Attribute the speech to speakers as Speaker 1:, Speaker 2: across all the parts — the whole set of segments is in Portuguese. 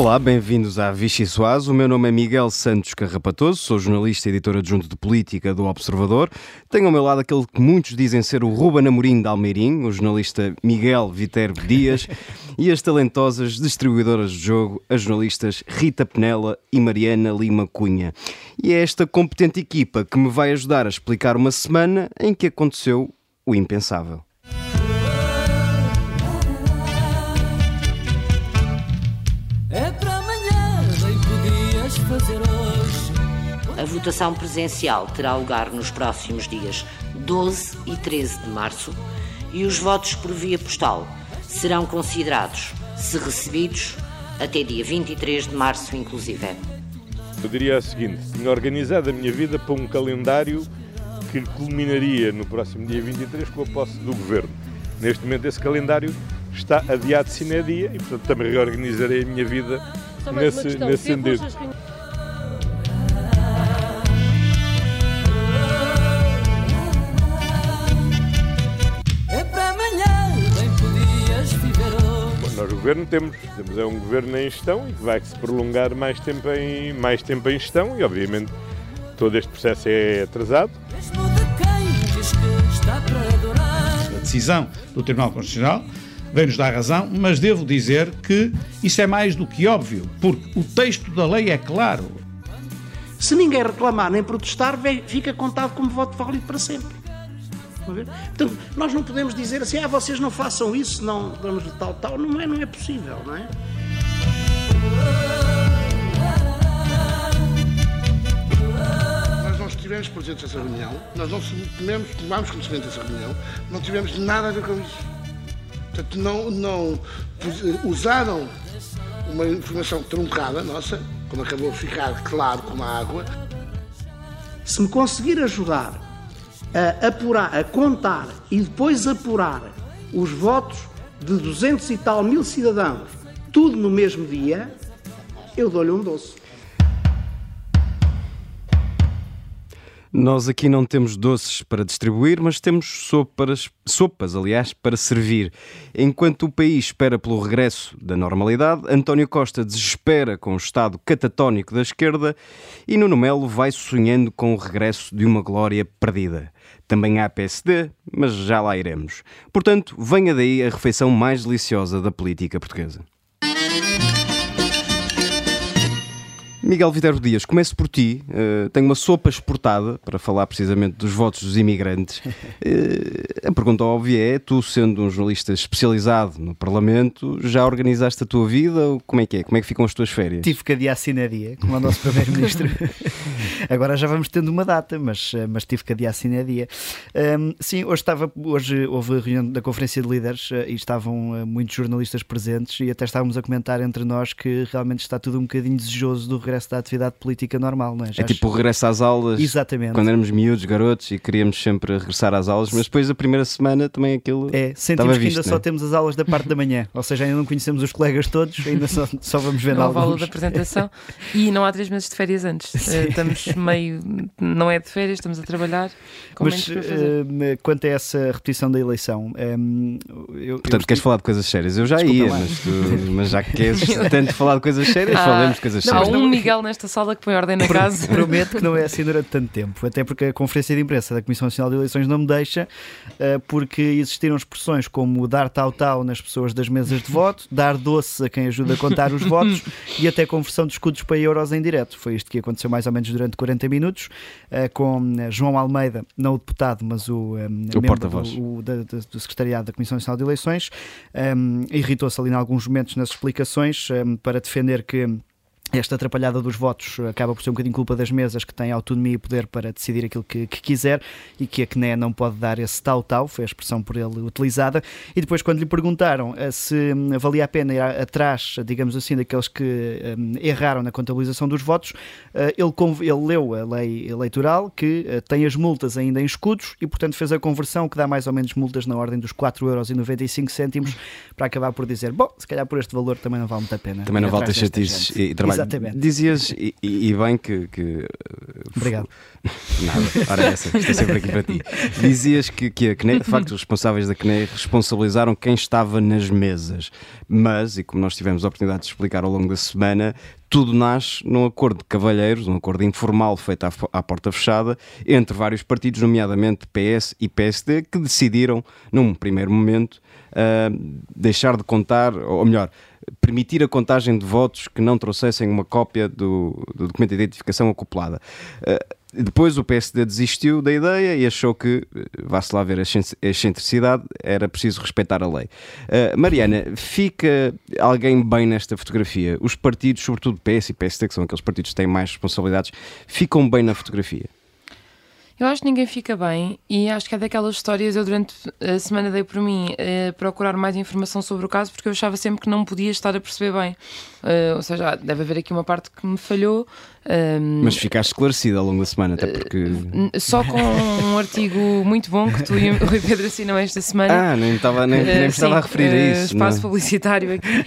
Speaker 1: Olá, bem-vindos à Vichy Soaz. O meu nome é Miguel Santos Carrapatoso, sou jornalista e editor adjunto de política do Observador. Tenho ao meu lado aquele que muitos dizem ser o Ruben Amorim de Almeirim, o jornalista Miguel Viterbo Dias e as talentosas distribuidoras de jogo, as jornalistas Rita Penela e Mariana Lima Cunha. E é esta competente equipa que me vai ajudar a explicar uma semana em que aconteceu o impensável.
Speaker 2: Votação presencial terá lugar nos próximos dias 12 e 13 de março e os votos por via postal serão considerados, se recebidos, até dia 23 de março, inclusive.
Speaker 3: Eu diria o seguinte: tinha organizado a minha vida para um calendário que culminaria no próximo dia 23 com a posse do governo. Neste momento, esse calendário está adiado sine dia e, portanto, também reorganizarei a minha vida nesse, nesse sentido. Nós, o governo, temos, temos é um governo em gestão e que vai se prolongar mais tempo em, mais tempo em gestão e, obviamente, todo este processo é atrasado.
Speaker 4: A decisão do Tribunal Constitucional vem-nos dar razão, mas devo dizer que isso é mais do que óbvio, porque o texto da lei é claro.
Speaker 5: Se ninguém reclamar nem protestar, fica contado como voto válido para sempre. Portanto, nós não podemos dizer assim, ah, vocês não façam isso, não vamos de tal, tal. Não é, não é possível, não é?
Speaker 6: Nós não estivemos presentes nessa reunião, nós não tomamos, tomámos conhecimento dessa reunião, não tivemos nada a ver com isso. Portanto, não, não usaram uma informação truncada nossa, como acabou de ficar claro como a água.
Speaker 5: Se me conseguir ajudar a apurar, a contar e depois apurar os votos de 200 e tal mil cidadãos, tudo no mesmo dia, eu dou-lhe um doce.
Speaker 1: Nós aqui não temos doces para distribuir, mas temos sopas, sopas, aliás, para servir. Enquanto o país espera pelo regresso da normalidade, António Costa desespera com o estado catatónico da esquerda e Nuno Melo vai sonhando com o regresso de uma glória perdida. Também há PSD, mas já lá iremos. Portanto, venha daí a refeição mais deliciosa da política portuguesa. Miguel Viterbo Dias, começo por ti. Uh, tenho uma sopa exportada para falar precisamente dos votos dos imigrantes. Uh, a pergunta óbvia é: tu, sendo um jornalista especializado no Parlamento, já organizaste a tua vida? Como é que é? Como é que ficam as tuas férias?
Speaker 7: Tive que adiar sine dia, como o nosso Primeiro-Ministro. Agora já vamos tendo uma data, mas, eh, mas tive que adiar sine dia. Um, sim, hoje, estava, hoje houve a reunião da Conferência de Líderes e estavam muitos jornalistas presentes e até estávamos a comentar entre nós que realmente está tudo um bocadinho desejoso do regresso da atividade política normal, não é?
Speaker 1: Já é tipo o regresso às aulas.
Speaker 7: Exatamente.
Speaker 1: Quando éramos miúdos, garotos, e queríamos sempre regressar às aulas, mas depois a primeira semana também aquilo.
Speaker 7: É, sentimos que ainda só é? temos as aulas da parte da manhã, ou seja, ainda não conhecemos os colegas todos, ainda só, só vamos ver alguns.
Speaker 8: aula da apresentação e não há três meses de férias antes. Eh, estamos meio. Não é de férias, estamos a trabalhar. Com
Speaker 7: mas uh, quanto a essa repetição da eleição, ehm,
Speaker 1: eu, Portanto, eu queres falar de coisas sérias? Eu já Desculpa ia, mas, tu, mas, já que queres tanto falar de coisas sérias, ah, falemos de coisas sérias.
Speaker 8: Há um Miguel nesta sala que põe ordem na casa.
Speaker 7: Prometo que não é assim durante tanto tempo, até porque a conferência de imprensa da Comissão Nacional de Eleições não me deixa, eh, porque existiram expressões como dar tal-tal nas pessoas das mesas de voto, dar doce a quem ajuda a contar os votos e até conversão de escudos para euros em direto. Foi isto que aconteceu mais ou menos durante 40 minutos, eh, com eh, João Almeida, não o deputado, mas o,
Speaker 1: o porta-voz
Speaker 7: do, do, do, Secretariado da Comissão Nacional de Eleições, um, irritou-se ali em alguns momentos nas explicações um, para defender que esta atrapalhada dos votos acaba por ser um bocadinho culpa das mesas que têm autonomia e poder para decidir aquilo que, que quiser e que a CNE não pode dar esse tal-tal, foi a expressão por ele utilizada. E depois, quando lhe perguntaram eh, se hum, valia a pena ir atrás, digamos assim, daqueles que um, erraram na contabilização dos votos, uh, ele, ele, leu a lei eleitoral que uh, tem as multas ainda em escudos e, portanto, fez a conversão que dá mais ou menos multas na ordem dos 4,95€ para acabar por dizer: bom, se calhar por este valor também não vale muito a pena.
Speaker 1: Também não vale ter chatices e trabalho.
Speaker 7: Exatamente.
Speaker 1: Dizias, e, e bem, que, que,
Speaker 7: Obrigado.
Speaker 1: Nada, ora essa, estou sempre aqui para ti. Dizias que, que a CNE, de facto, os responsáveis da CNE responsabilizaram quem estava nas mesas. Mas, e como nós tivemos a oportunidade de explicar ao longo da semana, tudo nasce num acordo de cavalheiros, um acordo informal feito à, à, porta fechada, entre vários partidos, nomeadamente PS e PSD, que decidiram, num primeiro momento, deixar de contar, ou melhor, permitir a contagem de votos que não trouxessem uma cópia do, do documento de identificação acoplada. Uh, depois o PSD desistiu da ideia e achou que, vá-se lá ver a excentricidade, era preciso respeitar a lei. Uh, Mariana, fica alguém bem nesta fotografia? Os partidos, sobretudo PS e PSD, que são aqueles partidos que têm mais responsabilidades, ficam bem na fotografia?
Speaker 8: Eu acho que ninguém fica bem e acho que é daquelas histórias. Eu, durante a semana, dei por mim uh, procurar mais informação sobre o caso porque eu achava sempre que não podia estar a perceber bem. Uh, ou seja, deve haver aqui uma parte que me falhou.
Speaker 1: Um, Mas ficaste esclarecida ao longo da semana, até porque. Uh,
Speaker 8: só com um artigo muito bom que tu e o Rui Pedro assinam esta semana.
Speaker 1: Ah, nem estava nem, nem estava a referir a isso.
Speaker 8: Espaço não. publicitário aqui.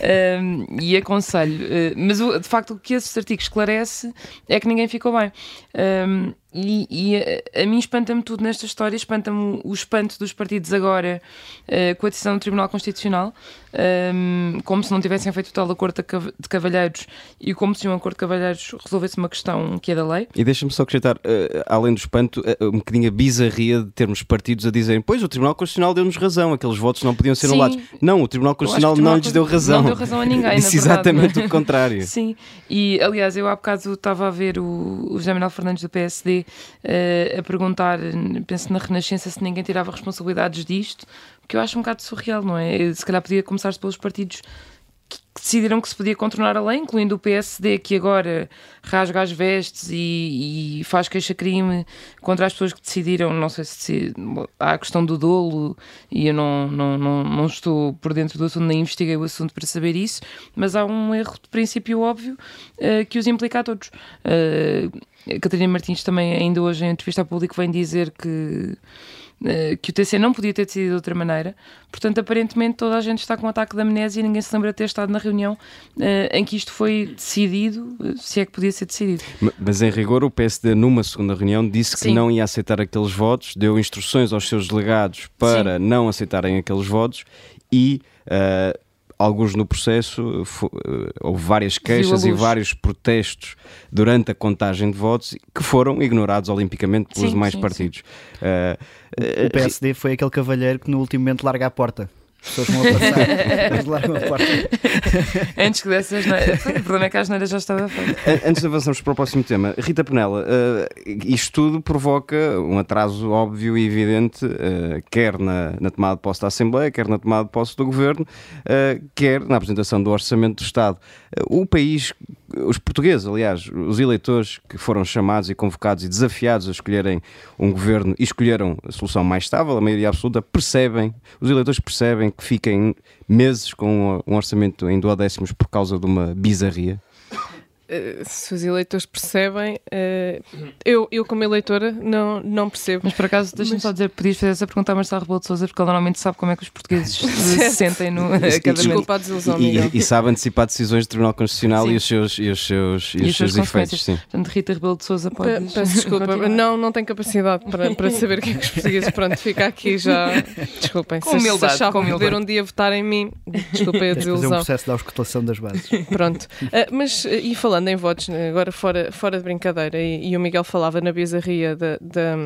Speaker 8: Ehm, e aconselho. mas de facto o que esse artigo esclarece é que ninguém ficou bem. Um, e, e a, a, mim espanta-me tudo nesta história, espanta-me o espanto dos partidos agora uh, com a decisão do Tribunal Constitucional, um, como se não tivessem feito o tal acordo de cavalheiros e como se um acordo de cavalheiros resolvesse uma questão que é da lei.
Speaker 1: E deixa-me só acrescentar, uh, além do espanto, uh, um bocadinho a bizarria de termos partidos a dizerem pois o Tribunal Constitucional deu-nos razão, aqueles votos não podiam ser anulados. Não, o Tribunal Constitucional o Tribunal não lhes deu razão.
Speaker 8: Não deu razão a ninguém,
Speaker 1: Disse exatamente o contrário.
Speaker 8: Sim, e aliás, eu há bocado estava a ver o, o José Manuel Fernandes do PSD uh, a perguntar, penso na Renascença, se ninguém tirava responsabilidades disto, que eu acho um bocado surreal, não é? Se calhar podia começar pelos partidos decidiram que se podia contornar a lei, incluindo o PSD, que agora rasga as vestes e, e faz queixa-crime contra as pessoas que decidiram. Não sei se há a questão do dolo, e eu não, não, não, não estou por dentro do assunto, nem investiguei o assunto para saber isso, mas há um erro de princípio óbvio uh, que os implica a todos. Uh, Catarina Martins também, ainda hoje, em entrevista ao público, vem dizer que que o TC não podia ter decidido de outra maneira. Portanto, aparentemente toda a gente está com um ataque de amnésia e ninguém se lembra de ter estado na reunião uh, em que isto foi decidido, eh, se é que podia ser decidido.
Speaker 1: Mas em rigor o PSD numa segunda reunião disse que Sim. não ia aceitar aqueles votos, deu instruções aos seus delegados para Sim. não aceitarem aqueles votos e uh, alguns no processo, eh, houve várias queixas e vários protestos durante a contagem de votos que foram ignorados olimpicamente pelos sim, demais sim, partidos. Sim.
Speaker 7: Uh, o PSD foi aquele cavalheiro que no último momento larga a porta pessoas vão a passar, a porta.
Speaker 8: Antes que dessas O problema é que a asneira já estava feita.
Speaker 1: Antes de avançarmos para o próximo tema, Rita Penela, uh, isto tudo provoca um atraso óbvio e evidente, uh, quer na, na, tomada de posse da Assembleia, quer na tomada de posse do Governo, uh, quer na apresentação do Orçamento do Estado. o país os portugueses, aliás, os eleitores que foram chamados e convocados e desafiados a escolherem um governo e escolheram a solução mais estável, a maioria absoluta, percebem, os eleitores percebem que fiquem meses com um orçamento em duodécimos por causa de uma bizarria?
Speaker 9: Eh, se os eleitores percebem, uh, eu, eu como eleitora não, não percebo.
Speaker 8: Mas por acaso, deixa-me Mas... só dizer, podias fazer essa pergunta a Marcelo Rebelo de Sousa, porque ele normalmente sabe como é que os portugueses se sentem no
Speaker 9: Desculpa a desilusão,
Speaker 1: e, e, e, sabe antecipar decisões do Tribunal Constitucional e os seus, e os seus, e, e os seus efeitos. Sim.
Speaker 8: Portanto, Rita Rebelo de Sousa pode.
Speaker 9: Peço desculpa, não, não tenho capacidade para, para saber o que é que os portugueses. Pronto, fica aqui já. Desculpem,
Speaker 8: com se, humildade, se achavam
Speaker 9: poder um dia votar em mim, desculpem a desilusão.
Speaker 7: Fazer um processo de auscultação das bases.
Speaker 9: Pronto, uh, mas e falando em votos, agora fora, fora de brincadeira, e, e o Miguel falava na bizarria da, da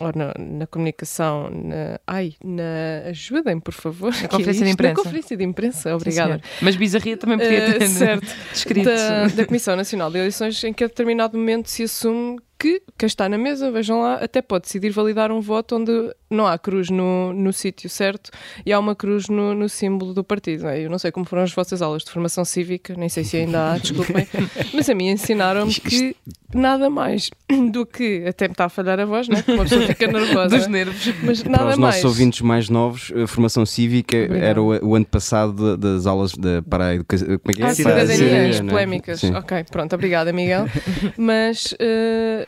Speaker 9: ou na, na, comunicação, na, ai, na ajudem, por favor.
Speaker 8: Na conferência é de imprensa.
Speaker 9: Na conferência de imprensa, obrigada.
Speaker 8: Sim, Mas bizarria também podia ter uh, certo, descrito.
Speaker 9: Da, da Comissão Nacional de Eleições, em que a determinado momento se assume que quem está na mesa, vejam lá, até pode decidir validar um voto onde não há cruz no, no sítio certo e há uma cruz no, no símbolo do partido. É? Eu não sei como foram as vossas aulas de formação cívica, nem sei se ainda há, desculpem, mas a mim ensinaram-me que nada mais do que, até me está a falhar a voz, né? uma pessoa fica nervosa.
Speaker 8: Dos nervos.
Speaker 9: Mas nada
Speaker 1: para os
Speaker 9: mais.
Speaker 1: nossos ouvintes mais novos, a formação cívica Obrigada. era o, o, ano passado das aulas de, para a educação. Como é que é?
Speaker 9: Ah, cidadania, as polémicas. Sim. Ok, pronto, obrigada, Miguel. Mas. Uh,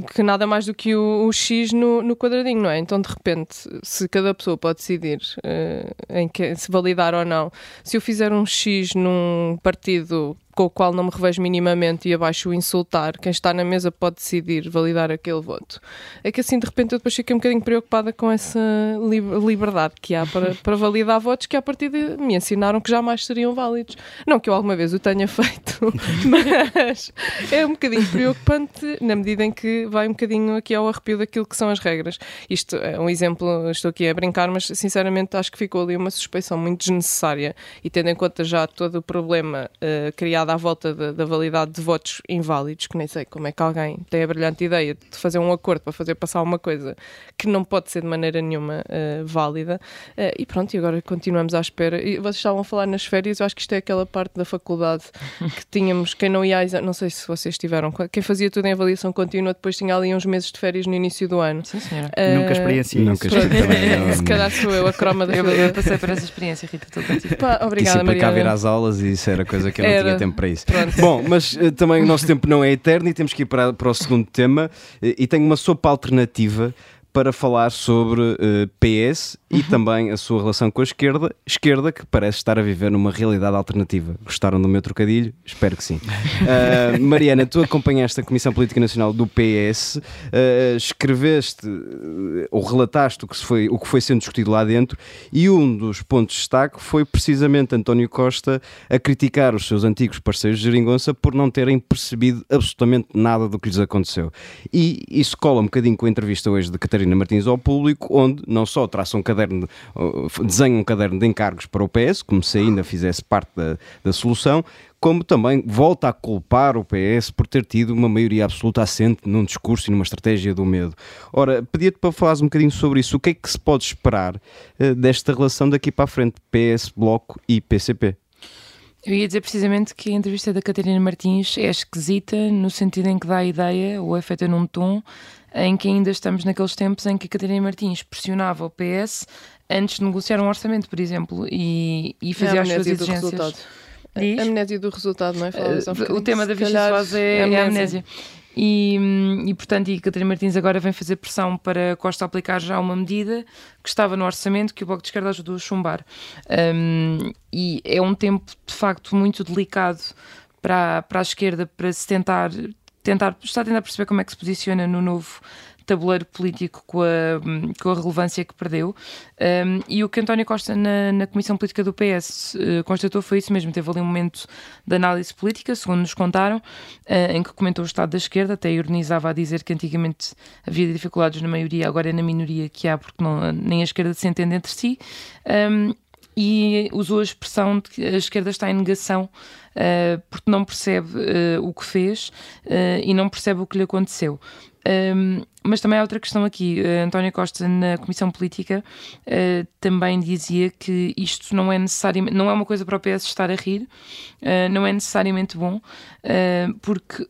Speaker 9: que nada mais do que o, o X no, no, quadradinho, não é? Então, de repente, se cada pessoa pode decidir uh, em que, se validar ou não, se eu fizer um X num partido com o qual não me revejo minimamente e abaixo o insultar, quem está na mesa pode decidir validar aquele voto. É que assim, de repente, eu depois fiquei um bocadinho preocupada com essa liberdade que há para, para validar votos que, a partir de me ensinaram que jamais seriam válidos. Não que eu alguma vez o tenha feito, mas é um bocadinho preocupante na medida em que vai um bocadinho aqui ao arrepio daquilo que são as regras. Isto é um exemplo, estou aqui a brincar, mas sinceramente acho que ficou ali uma suspeição muito desnecessária e tendo em conta já todo o problema uh, criado à volta da, da, validade de votos inválidos, que nem sei como é que alguém tem a brilhante ideia de fazer um acordo para fazer passar uma coisa que não pode ser de maneira nenhuma uh, válida. Uh, e pronto, e agora continuamos à espera. E vocês estavam a falar nas férias, eu acho que isto é aquela parte da faculdade que tínhamos, quem não ia, não sei se vocês tiveram, quem fazia tudo em avaliação contínua, depois tinha ali uns meses de férias no início do ano.
Speaker 8: Sim, senhora.
Speaker 7: Uh, Nunca experienciei.
Speaker 1: Nunca experienciei.
Speaker 9: se calhar sou eu, a croma da
Speaker 8: eu, eu passei por essa experiência, Rita, estou contigo.
Speaker 9: Pá, obrigada,
Speaker 1: Maria. cá vir às aulas e isso era coisa que eu não era. tinha tempo para isso.
Speaker 9: Pronto.
Speaker 1: Bom, mas uh, também o nosso tempo não é eterno e temos que ir para, para o segundo tema. Uh, e tenho uma sopa alternativa para falar sobre uh, eh, PS e uhum. também a sua relação com a esquerda, esquerda que parece estar a viver numa realidade alternativa. Gostaram do meu trocadilho? Espero que sim. Uh, Mariana, tu acompanhaste a Comissão Política Nacional do PS, uh, eh, escreveste ou relataste o que, foi, o que foi sendo discutido lá dentro e um dos pontos de destaque foi precisamente António Costa a criticar os seus antigos parceiros de Geringonça por não terem percebido absolutamente nada do que lhes aconteceu. E isso cola um bocadinho com a entrevista hoje de Catarina Martins ao público, onde não só traça um caderno, um caderno de encargos para o PS, como se ainda fizesse parte da, da solução, como também volta a culpar o PS por ter tido uma maioria absoluta assente num discurso e numa estratégia do medo. Ora, pedia-te para falares um bocadinho sobre isso. O que é que se pode esperar uh, desta relação daqui para a frente, PS, Bloco e PCP?
Speaker 8: Eu ia dizer precisamente que a entrevista da Catarina Martins é esquisita no sentido em que dá a ideia, ou é feita num tom, em que ainda estamos naqueles tempos em que a Catarina Martins pressionava o PS antes de negociar um orçamento, por exemplo, e, e fazia é as suas exigências.
Speaker 9: Diz? A amnésia do resultado, não é?
Speaker 8: Uh, o tema da Vichy Soares é, é, a amnésia. E, e, portanto, e Catarina Martins agora vem fazer pressão para Costa aplicar já uma medida que estava no orçamento que o Bloco de Esquerda ajudou a chumbar. Um, e é um tempo, de facto, muito delicado para, para a esquerda para se tentar tentar, está a tentar perceber como é que se posiciona no novo tabuleiro político com a, com a relevância que perdeu. Um, e o que António Costa, na, na Comissão Política do PS, uh, eh, constatou foi isso mesmo. Teve ali um momento de análise política, segundo nos contaram, uh, em que comentou o estado da esquerda, até ironizava a dizer que antigamente havia dificuldades na maioria, agora é na minoria que há, porque não, nem a esquerda se entende entre si. Um, e usou a expressão de que a esquerda está em negação uh, porque não percebe uh, o que fez uh, e não percebe o que lhe aconteceu. Um, mas também há outra questão aqui. António Costa, na Comissão Política, também dizia que isto não é necessariamente, não é uma coisa para o PS estar a rir, não é necessariamente bom, porque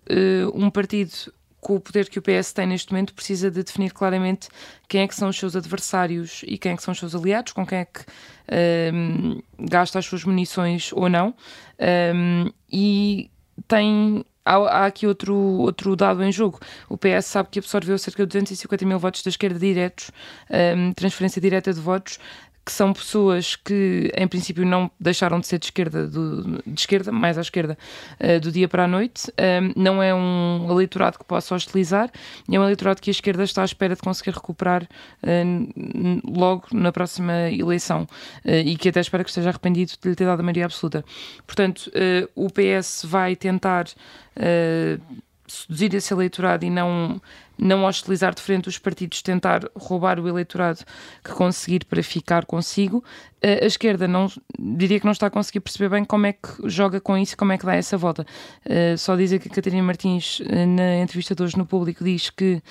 Speaker 8: um partido com o poder que o PS tem neste momento, precisa de definir claramente quem é que são os seus adversários e quem é que são os seus aliados, com quem é que um, gasta as suas munições ou não. Um, e tem Há, há, aqui outro, outro dado em jogo. O PS sabe que absorveu cerca de 250 mil votos da esquerda diretos, um, transferência direta de votos, que são pessoas que, em princípio, não deixaram de ser de esquerda, do, de esquerda mais à esquerda, uh, do dia para a noite. Não é um eleitorado que possa hostilizar, é um eleitorado que a esquerda está à espera de conseguir recuperar uh, logo na próxima eleição uh, e que até espera que esteja arrependido de lhe ter dado a maioria absoluta. Portanto, o PS vai tentar seduzir esse eleitorado e não, não hostilizar de frente os partidos, tentar roubar o eleitorado que conseguir para ficar consigo. A esquerda não diria que não está a conseguir perceber bem como é que joga com isso, como é que dá essa volta. Uh, só dizer que a Catarina Martins, eh, na entrevista de hoje no público, diz que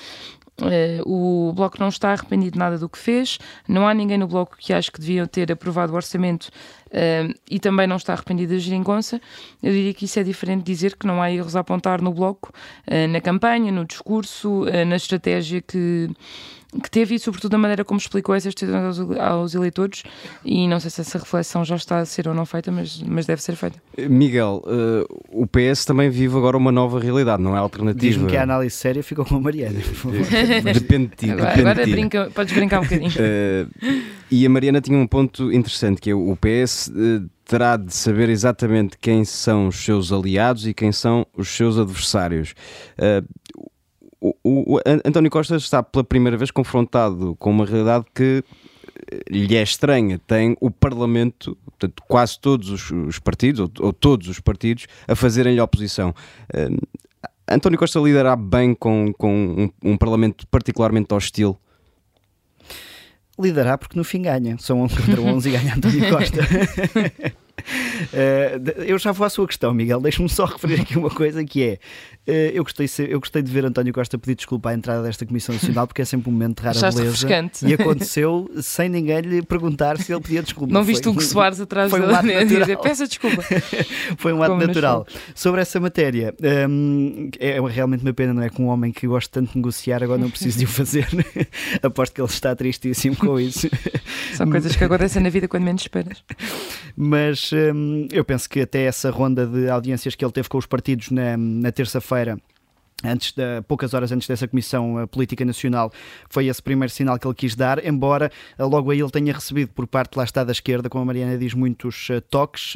Speaker 8: Uh, o Bloco não está arrependido de nada do que fez, não há ninguém no Bloco que ache que deviam ter aprovado o orçamento uh, e também não está arrependido da geringonça, eu diria que isso é diferente de dizer que não há erros a apontar no Bloco, uh, na campanha, no discurso, na estratégia que que teve e, sobretudo, a maneira como explicou essas decisões aos, aos, eleitores. E não sei se essa reflexão já está a ser ou não feita, mas, mas deve ser feita.
Speaker 1: Miguel, uh, o PS também vive agora uma nova realidade, não é alternativa.
Speaker 7: Diz-me que a análise séria ficou com a Mariana.
Speaker 1: depende de ti.
Speaker 8: Agora, agora brinca, podes brincar um bocadinho. Uh,
Speaker 1: e a Mariana tinha um ponto interessante, que é o PS. Uh, terá de saber exatamente quem são os seus aliados e quem são os seus adversários. Uh, o, o, António Costa está pela primeira vez confrontado com uma realidade que eh, lhe é estranha. Tem o Parlamento, portanto, quase todos os, os partidos, ou, ou, todos os partidos, a fazerem-lhe oposição. Uh, António Costa lidará bem com, com um, um Parlamento particularmente hostil?
Speaker 7: Lidará porque no fim ganha. São 11 contra 11 e ganha António Costa. Uh, eu já vou à sua questão, Miguel. Deixe-me só referir aqui uma coisa que é eh, eu, gostei, eu gostei de ver António Costa pedir desculpa à entrada desta Comissão Nacional porque é sempre um momento de rara
Speaker 8: Achaste
Speaker 7: beleza.
Speaker 8: Refrescante.
Speaker 7: E aconteceu sem ninguém lhe perguntar se ele pedia desculpa.
Speaker 8: Não viste o que Soares atrás
Speaker 7: foi
Speaker 8: um
Speaker 7: ato dizer
Speaker 8: peça desculpa.
Speaker 7: foi um ato Como natural. Sobre essa matéria, um, é realmente uma pena, não é? Com um homem que gosta tanto de negociar, agora não preciso de o fazer. Aposto que ele está tristíssimo com isso.
Speaker 8: São coisas que acontecem na vida quando menos esperas.
Speaker 7: Mas eu penso que até essa ronda de audiências que ele teve com os partidos na, na terça-feira antes de, poucas horas antes dessa Comissão eh, Política Nacional, foi esse primeiro sinal que ele quis dar, embora eh, logo aí ele tenha recebido por parte lá está da esquerda, como a Mariana diz, muitos uh, toques.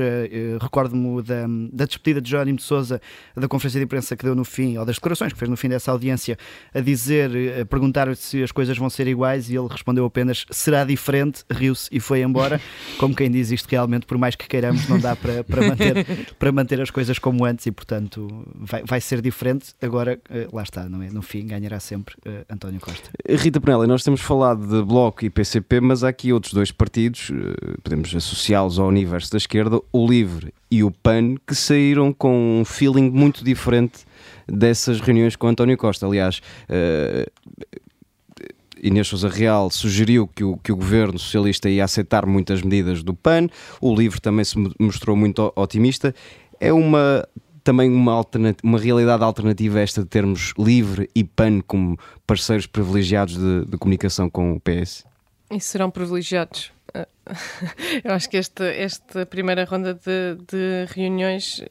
Speaker 7: Recordo-me da, da despedida de Jerónimo de Souza da conferência de imprensa que deu no fim, ou das declarações que fez no fim dessa audiência, a dizer, a perguntar se as coisas vão ser iguais e ele respondeu apenas será diferente, riu-se e foi embora. Como quem diz isto realmente, por mais que queiramos, não dá para, para, manter, para manter as coisas como antes e, portanto, vai, vai ser diferente. Agora uh, lá está, não é? no fim ganhará sempre uh, António Costa.
Speaker 1: Rita Penela, nós temos falado de Bloco e PCP, mas há aqui outros dois partidos, uh, podemos associá-los ao universo da esquerda, o LIVRE e o PAN, que saíram com um feeling muito diferente dessas reuniões com António Costa. Aliás, Inês Sousa Real sugeriu que o, que o governo socialista ia aceitar muitas medidas do PAN, o LIVRE também se mostrou muito otimista. É uma também uma, uma realidade alternativa esta de termos Livre e PAN como parceiros privilegiados de, de comunicação com o PS?
Speaker 9: E serão privilegiados. Eu acho que esta, esta primeira ronda de, de reuniões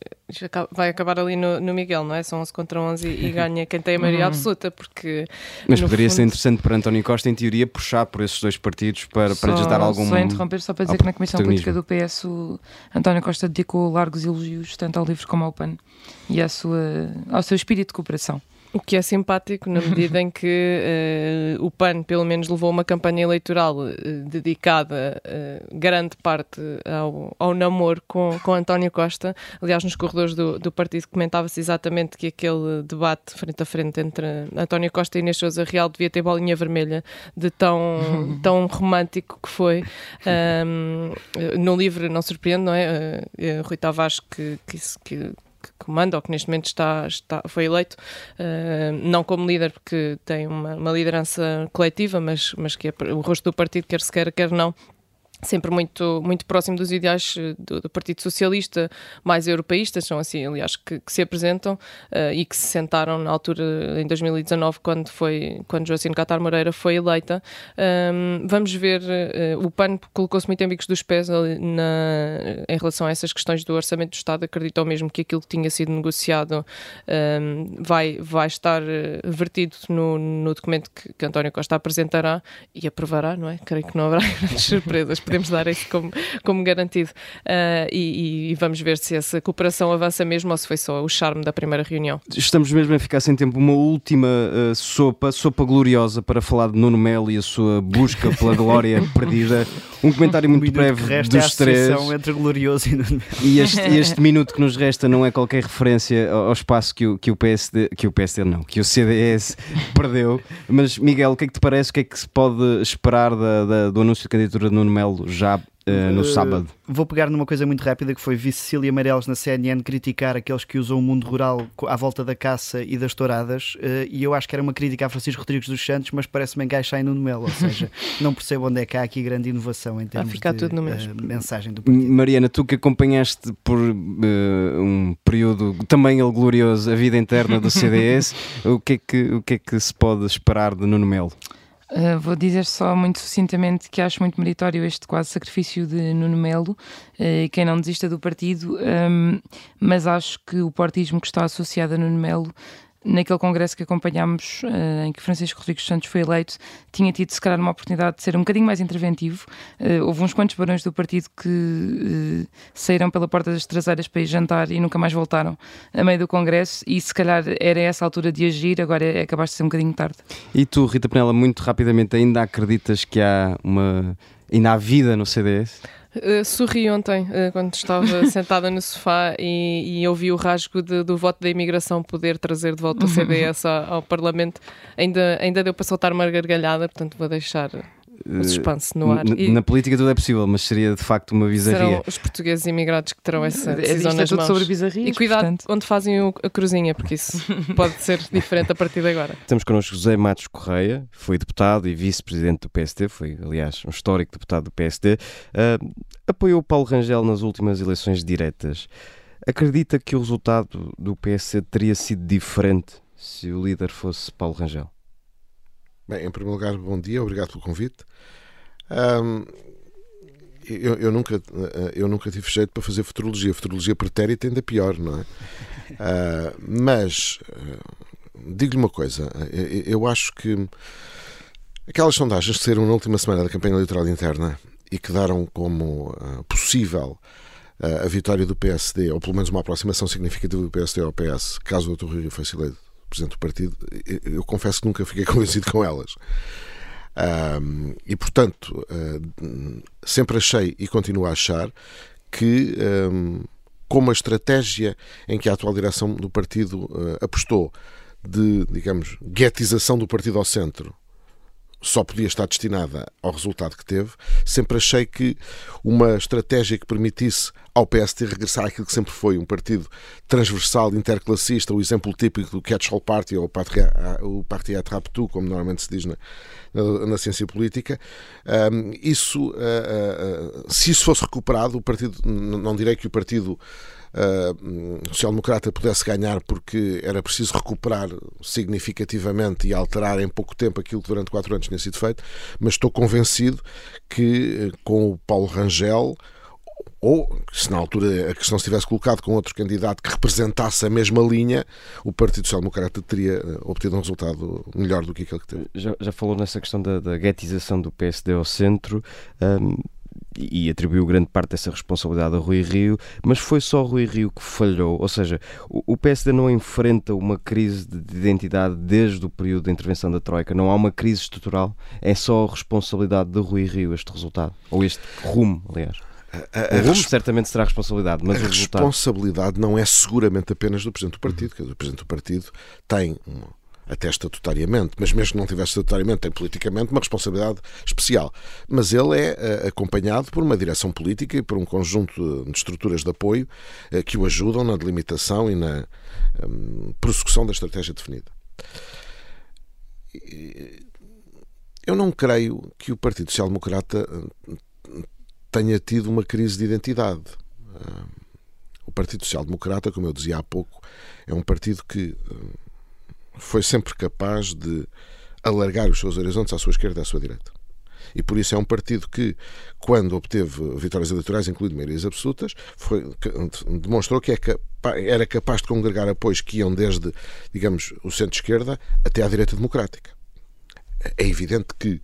Speaker 9: vai acabar ali no, no, Miguel, não é? São 11 contra 11 e, e ganha quem tem a maioria uhum. absoluta, porque...
Speaker 1: Mas poderia fundo... ser interessante para António Costa, em teoria, puxar por esses dois partidos para, para lhes dar algum...
Speaker 8: Só interromper, só para dizer que na Comissão Política do PS o António Costa dedicou largos elogios tanto ao livro como ao PAN e à sua, ao seu espírito de cooperação.
Speaker 9: O que é simpático na medida em que uh, o PAN, pelo menos, levou uma campanha eleitoral uh, dedicada uh, grande parte ao, ao namoro com, com António Costa. Aliás, nos corredores do, do partido comentava-se exatamente que aquele debate frente a frente entre António Costa e Inês Sousa Real devia ter bolinha vermelha de tão, tão romântico que foi. Um, no livro não surpreende, não é? Rui Tavares que, que, que que comanda ou que neste momento está, está, foi eleito, uh, não como líder, porque tem uma, uma liderança coletiva, mas, mas que é o rosto do partido, quer se queira, quer não, sempre muito, muito próximo dos ideais eh, do, do, Partido Socialista, mais europeístas, são assim, aliás, que, que se apresentam uh, e que se sentaram na altura, em 2019, quando, foi, quando Joacine Catar Moreira foi eleita. Um, vamos ver, uh, o PAN colocou-se muito em bicos dos pés na, em relação a essas questões do Orçamento do Estado, acreditou mesmo que aquilo que tinha sido negociado um, vai, vai estar vertido no, no documento que, que António Costa apresentará e aprovará, não é? Creio que não haverá grandes surpresas podemos dar isso como, como garantido. Uh, e, e, vamos ver se essa cooperação avança mesmo ou se foi só o charme da primeira reunião.
Speaker 1: Estamos mesmo a ficar sem tempo. Uma última uh, sopa, sopa gloriosa para falar de Nuno Melo e a sua busca pela glória perdida. Um comentário muito breve dos é três.
Speaker 7: entre glorioso e Nuno Melo.
Speaker 1: E este, este minuto que nos resta não é qualquer referência ao espaço que o, que o PSD, que o PSD não, que o CDS perdeu. Mas Miguel, o que é que te parece? O que é que se pode esperar da, da, do anúncio de candidatura de Nuno Melo já uh, no uh, sábado.
Speaker 7: Vou pegar numa coisa muito rápida que foi vi Cecília Meireles na CNN criticar aqueles que usam o mundo rural à volta da caça e das touradas uh, e eu acho que era uma crítica a Francisco Rodrigues dos Santos, mas parece-me encaixar em Nuno Melo, ou seja, não percebo onde é que há aqui grande inovação em termos
Speaker 9: ficar
Speaker 7: de
Speaker 9: tudo no mesmo.
Speaker 7: mensagem do partido.
Speaker 1: Mariana, tu que acompanhaste por um período também ele glorioso a vida interna do CDS, o, que é que, o que é que se pode esperar de Nuno Melo?
Speaker 8: Uh, vou dizer só muito sucintamente que acho muito meritório este quase sacrifício de Nuno Melo, uh, quem não desista do partido, um, mas acho que o partismo que está associado a Nuno Melo naquele congresso que acompanhámos, uh, em que Francisco Rodrigues Santos foi eleito, tinha tido se calhar uma oportunidade de ser um bocadinho mais interventivo. Uh, houve uns quantos barões do partido que uh, saíram pela porta das traseiras para ir jantar e nunca mais voltaram a meio do congresso e se calhar era essa a altura de agir, agora é, acabaste de ser um bocadinho tarde.
Speaker 1: E tu, Rita Penela, muito rapidamente ainda acreditas que há uma... ainda há vida no CDS?
Speaker 9: Uh, sorri ontem uh, quando estava sentada no sofá e, e ouvi o rasgo de, do voto da imigração poder trazer de volta o CDS ao, ao Parlamento. Ainda, ainda deu para soltar uma gargalhada, portanto vou deixar o suspense no ar.
Speaker 1: E na política tudo é possível, mas seria de facto uma bizarria.
Speaker 9: Serão os portugueses imigrados que terão essa é, decisão
Speaker 8: é
Speaker 9: nas
Speaker 8: tudo
Speaker 9: mãos.
Speaker 8: sobre bizarrias,
Speaker 9: e cuidado
Speaker 8: portanto.
Speaker 9: onde fazem o, a cruzinha, porque isso pode ser diferente a partir de agora.
Speaker 1: Temos connosco José Matos Correia, foi deputado e vice-presidente do PSD, foi aliás um histórico deputado do PSD, uh, ah, apoiou Paulo Rangel nas últimas eleições diretas. Acredita que o resultado do PSD teria sido diferente se o líder fosse Paulo Rangel?
Speaker 10: Bem, em primeiro lugar, bom dia, obrigado pelo convite. Um, eu, eu, nunca, eu nunca tive jeito para fazer futurologia. Futurologia pretérita ainda pior, não é? Uh, mas, uh, digo-lhe uma coisa, eu, eu, acho que aquelas sondagens que saíram na última semana da campanha eleitoral interna e que deram como possível a vitória do PSD, ou pelo menos uma aproximação significativa do PSD ao PS, caso o Dr. Rui fosse eleito Presidente do Partido, eu confesso que nunca fiquei convencido com elas. Um, e, portanto, uh, sempre achei e continuo a achar que, um, como a estratégia em que a atual direção do partido uh, apostou de, digamos, guetização do partido ao centro, só podia estar destinada ao resultado que teve, sempre achei que uma estratégia que permitisse ao PST regressar àquilo que sempre foi um partido transversal, interclassista, o exemplo típico do Catch-all Party ou o Parti Attrape-tout, como normalmente se diz na, na, na ciência política, um, isso, uh, uh, se isso fosse recuperado, o partido, não direi que o partido uh, social-democrata pudesse ganhar porque era preciso recuperar significativamente e alterar em pouco tempo aquilo que durante quatro anos tinha sido feito, mas estou convencido que com o Paulo Rangel ou se na altura a questão se tivesse colocado com outro candidato que representasse a mesma linha, o Partido Social Democrata teria eh, obtido um resultado melhor do que aquele que teve.
Speaker 1: Já, já falou nessa questão da, da guetização do PSD ao centro. Um, e atribuiu grande parte dessa responsabilidade a Rui Rio, mas foi só Rui Rio que falhou. Ou seja, o PSD não enfrenta uma crise de identidade desde o período da intervenção da Troika. Não há uma crise estrutural. É só a responsabilidade de Rui Rio este resultado. Ou este rumo, aliás. A, a, o rumo certamente será a responsabilidade, mas
Speaker 10: a
Speaker 1: o resultado...
Speaker 10: responsabilidade não é seguramente apenas do Presidente do Partido. Uhum. O Presidente do Partido tem uma até estatutariamente, mas mesmo que não tivesse estatutariamente, tem politicamente uma responsabilidade especial. Mas ele é uh, acompanhado por uma direção política e por um conjunto de estruturas de apoio uh, que o ajudam na delimitação e na um, prossecução da estratégia definida. Eu não creio que o Partido Social Democrata eh, tenha tido uma crise de identidade. O Partido Social Democrata, como eu dizia há pouco, é um partido que foi sempre capaz de alargar os seus horizontes à sua esquerda e à sua direita. E por isso é um partido que, quando obteve vitórias eleitorais, incluindo maiorias absolutas, foi, demonstrou que é era capaz de congregar apoios que iam desde, digamos, o centro-esquerda até à direita democrática. É evidente que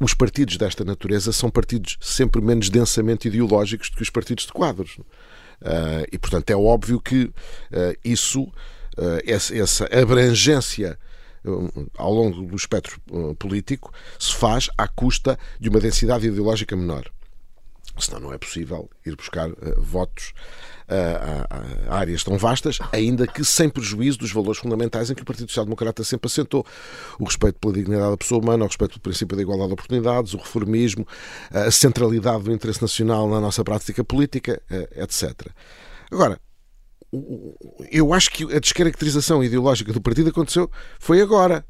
Speaker 10: os partidos desta natureza são partidos sempre menos densamente ideológicos do que os partidos de quadros. Uh, e, portanto, é óbvio que uh, isso essa abrangência eh, ao longo do espectro eh, político se faz à custa de uma densidade ideológica menor. Senão não é possível ir buscar votos a, áreas tão vastas, ainda que sem prejuízo dos valores fundamentais em que o Partido Social Democrata sempre assentou. O respeito pela dignidade da pessoa humana, o respeito pelo princípio da igualdade de oportunidades, o reformismo, a centralidade do interesse nacional na nossa prática política, etc. Agora, eu acho que a descaracterização ideológica do partido aconteceu foi agora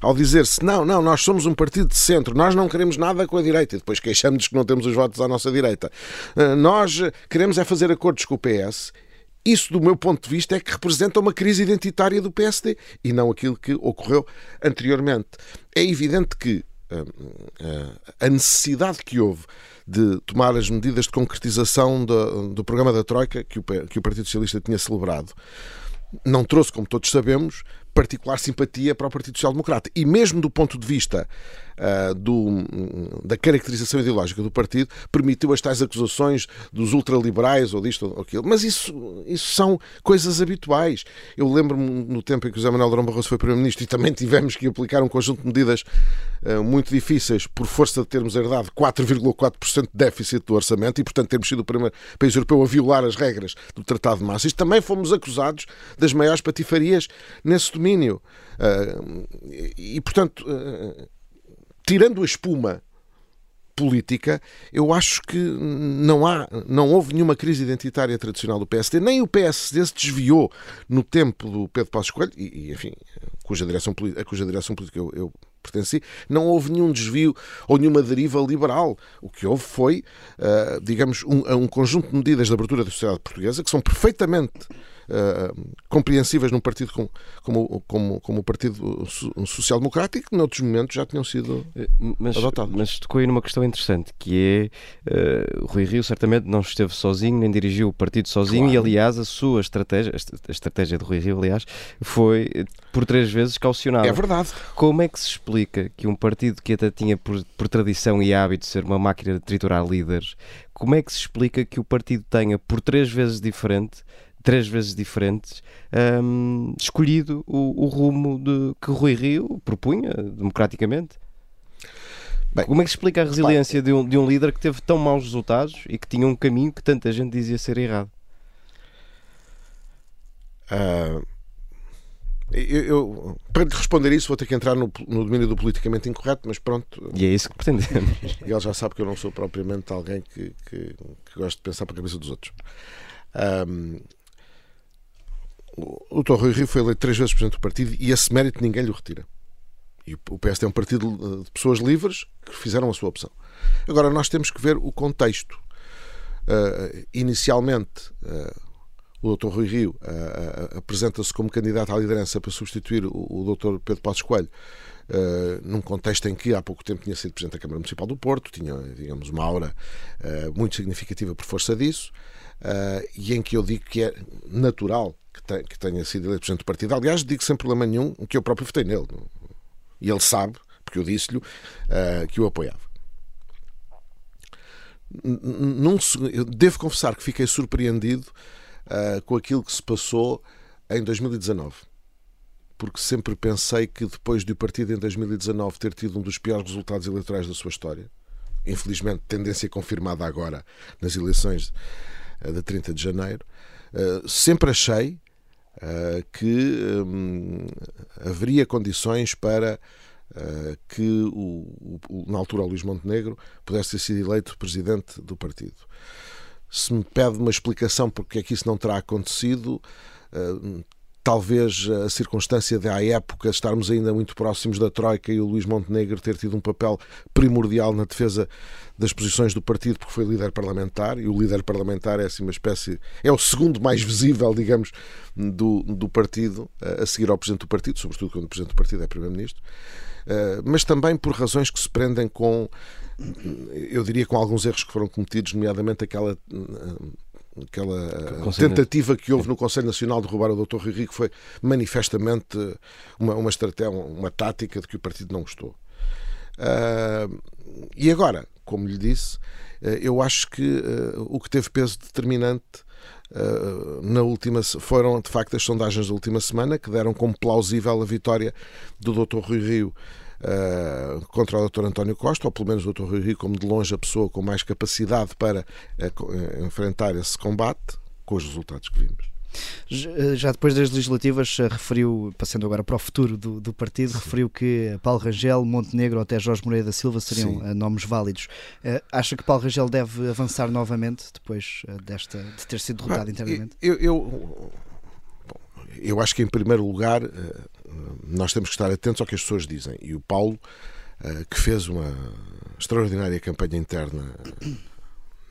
Speaker 10: ao dizer-se não, não, nós somos um partido de centro, nós não queremos nada com a direita, e depois queixamos-nos que não temos os votos à nossa direita. Eh, nós queremos é fazer acordos com o PS. Isso, do meu ponto de vista, é que representa uma crise identitária do PSD e não aquilo que ocorreu anteriormente. É evidente que eh, eh, a necessidade que houve de tomar as medidas de concretização do, do programa da Troika que o, que o Partido Socialista tinha celebrado não trouxe, como todos sabemos, particular simpatia para o Partido Social Democrata. E mesmo do ponto de vista uh, do, da caracterização ideológica do partido, permitiu as tais acusações dos ultraliberais ou disto ou aquilo. Mas isso, isso são coisas habituais. Eu lembro-me no tempo em que o José Manuel Durão Barroso foi Primeiro-Ministro e também tivemos que aplicar um conjunto de medidas uh, muito difíceis por força de termos herdado 4,4% de déficit do orçamento e, portanto, termos sido o primeiro país europeu a violar as regras do Tratado de Maastricht. Também fomos acusados das maiores patifarias nesse domínio. Uh, e, portanto, tirando a espuma política, eu acho que não há, não houve nenhuma crise identitária tradicional do PSD, nem o PSD se desviou no tempo do Pedro Passos Coelho, e, enfim, cuja direção, a cuja direção política eu, eu pertenci, não houve nenhum desvio ou nenhuma deriva liberal. O que houve foi, uh, digamos, um, um conjunto de medidas de abertura da sociedade portuguesa que são perfeitamente uh, compreensíveis num partido como, como, como, como o Partido Social Democrático, que noutros momentos já tinham sido eh,
Speaker 1: mas,
Speaker 10: adotados.
Speaker 1: Mas tocou aí numa questão interessante, que é uh, Rui Rio certamente não esteve sozinho, nem dirigiu o partido sozinho, claro. e aliás a sua estratégia, a estratégia de Rui Rio, aliás, foi por três vezes caucionada.
Speaker 10: É verdade.
Speaker 1: Como é que se explica que um partido que até tinha por, por tradição e hábito ser uma máquina de triturar líderes, como é que se explica que o partido tenha por três vezes diferente três vezes diferentes, um, escolhido o, o, rumo de, que Rui Rio propunha democraticamente? Bem, Como é que se explica a resiliência de um, de um líder que teve tão maus resultados e que tinha um caminho que tanta gente dizia ser errado?
Speaker 10: Uh, eu, eu, para lhe responder isso, vou ter que entrar no, no, domínio do politicamente incorreto, mas pronto.
Speaker 1: E é isso que pretendemos.
Speaker 10: E ele já sabe que eu não sou propriamente alguém que, que, que gosta de pensar para a cabeça dos outros. Um, o Dr. Rui Rio foi eleito três vezes presidente do partido e esse mérito ninguém lhe retira. E o PSD é um partido de pessoas livres que fizeram a sua opção. Agora, nós temos que ver o contexto. Uh, inicialmente, uh, o Dr. Rui Rio uh, apresenta-se como candidato à liderança para substituir o, o Dr. Pedro Passos Coelho, num contexto em que há pouco tempo tinha sido Presidente da Câmara Municipal do Porto, tinha, digamos, uma aura muito significativa por força disso, e em que eu digo que é natural que, que tenha sido eleito presidente do partido. Aliás, digo sem problema nenhum que eu próprio votei nele. E ele sabe, porque eu disse-lhe, uh, que o apoiava. Eu devo confessar que fiquei surpreendido uh, com aquilo que se passou em 2019. Porque sempre pensei que depois do partido em 2019 ter tido um dos piores resultados eleitorais da sua história, infelizmente tendência confirmada agora nas eleições uh, de 30 de janeiro, sempre achei que um, haveria condições para uh, que, o, o, na altura, o Luís Montenegro pudesse ter sido eleito presidente do partido. Se me pede uma explicação porque é que isso não terá acontecido, uh, talvez a circunstância de, à época, estarmos ainda muito próximos da Troika e o Luís Montenegro ter tido um papel primordial na defesa das posições do partido, porque foi líder parlamentar, e o líder parlamentar é assim uma espécie. é o segundo mais visível, digamos, do, do partido, a seguir ao presidente do partido, sobretudo quando o presidente do partido é primeiro-ministro, eh, mas também por razões que se prendem com, eu diria, com alguns erros que foram cometidos, nomeadamente aquela aquela tentativa que houve no Conselho Nacional de roubar o Dr. Rui Rico foi manifestamente uma, uma estratégia, uma tática de que o partido não gostou. Uh, e agora, como lhe disse, uh, eu acho que uh, o que teve peso determinante na última foram de facto as sondagens da última semana que deram como plausível a vitória do Dr. Rui Rio uh, contra o Dr. António Costa, ou pelo menos o Dr. Rui Rio, como de longe a pessoa com mais capacidade para uh, enfrentar esse combate, com os resultados que vimos.
Speaker 7: Já depois das legislativas, referiu, passando agora para o futuro do, do partido, Sim. referiu que Paulo Rangel, Montenegro ou até Jorge Moreira da Silva seriam Sim. nomes válidos. Acha que Paulo Rangel deve avançar novamente depois desta, de ter sido derrotado ah, internamente?
Speaker 10: Eu, eu, eu acho que, em primeiro lugar, nós temos que estar atentos ao que as pessoas dizem. E o Paulo, eh, que fez uma extraordinária campanha interna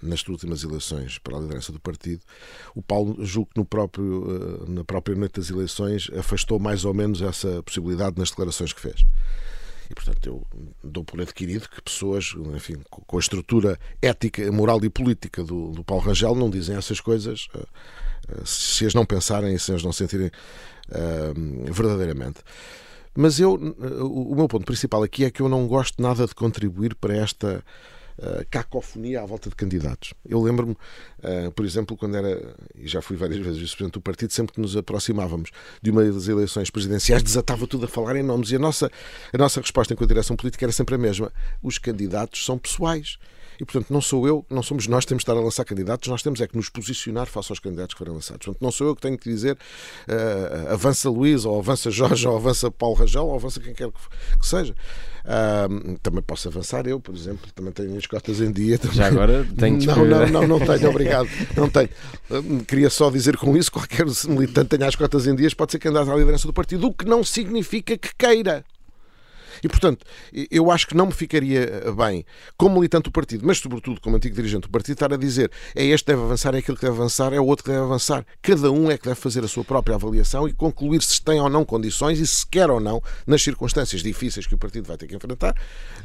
Speaker 10: nas últimas eleições para a liderança do partido, o Paulo, julgo que no próprio, eh, na própria noite das eleições, afastou mais ou menos essa possibilidade nas declarações que fez. E, portanto, eu dou por adquirido que pessoas, enfim, com a estrutura ética, moral e política do, do Paulo Rangel não dizem essas coisas eh, se as não pensarem e se as não sentirem verdadeiramente. Mas eu, o meu ponto principal aqui é que eu não gosto nada de contribuir para esta uh, cacofonia à volta de candidatos. Eu lembro-me, uh, por exemplo, quando era, e já fui várias vezes vice-presidente do partido, sempre que nos aproximávamos de uma das eleições presidenciais, desatava tudo a falar em nomes. E a nossa, a nossa resposta enquanto direção política era sempre a mesma: os candidatos são pessoais. E, portanto, não sou eu, não somos nós que temos de estar a lançar candidatos, nós temos é que nos posicionar face aos candidatos que forem lançados. Portanto, não sou eu que tenho que dizer uh, avança Luís, ou avança Jorge, ou avança Paulo Rangel, ou avança quem quer que, que seja. Uh, também posso avançar eu, por exemplo, também tenho as cotas em dia. Também.
Speaker 1: Já agora tenho
Speaker 10: Não, não, não, não tenho, obrigado. Não tenho. Uh, queria só dizer com isso: qualquer militante tenha as cotas em dias pode ser candidato à liderança do partido, o que não significa que queira. E, portanto, eu acho que não me ficaria eh, bem, como militante do partido, mas sobretudo como antigo dirigente do partido, estar a dizer é este que deve avançar, é aquele que deve avançar, é o outro que deve avançar. Cada um é que deve fazer a sua própria avaliação e concluir se tem ou não condições e se quer ou não, nas circunstâncias difíceis que o partido vai ter que enfrentar,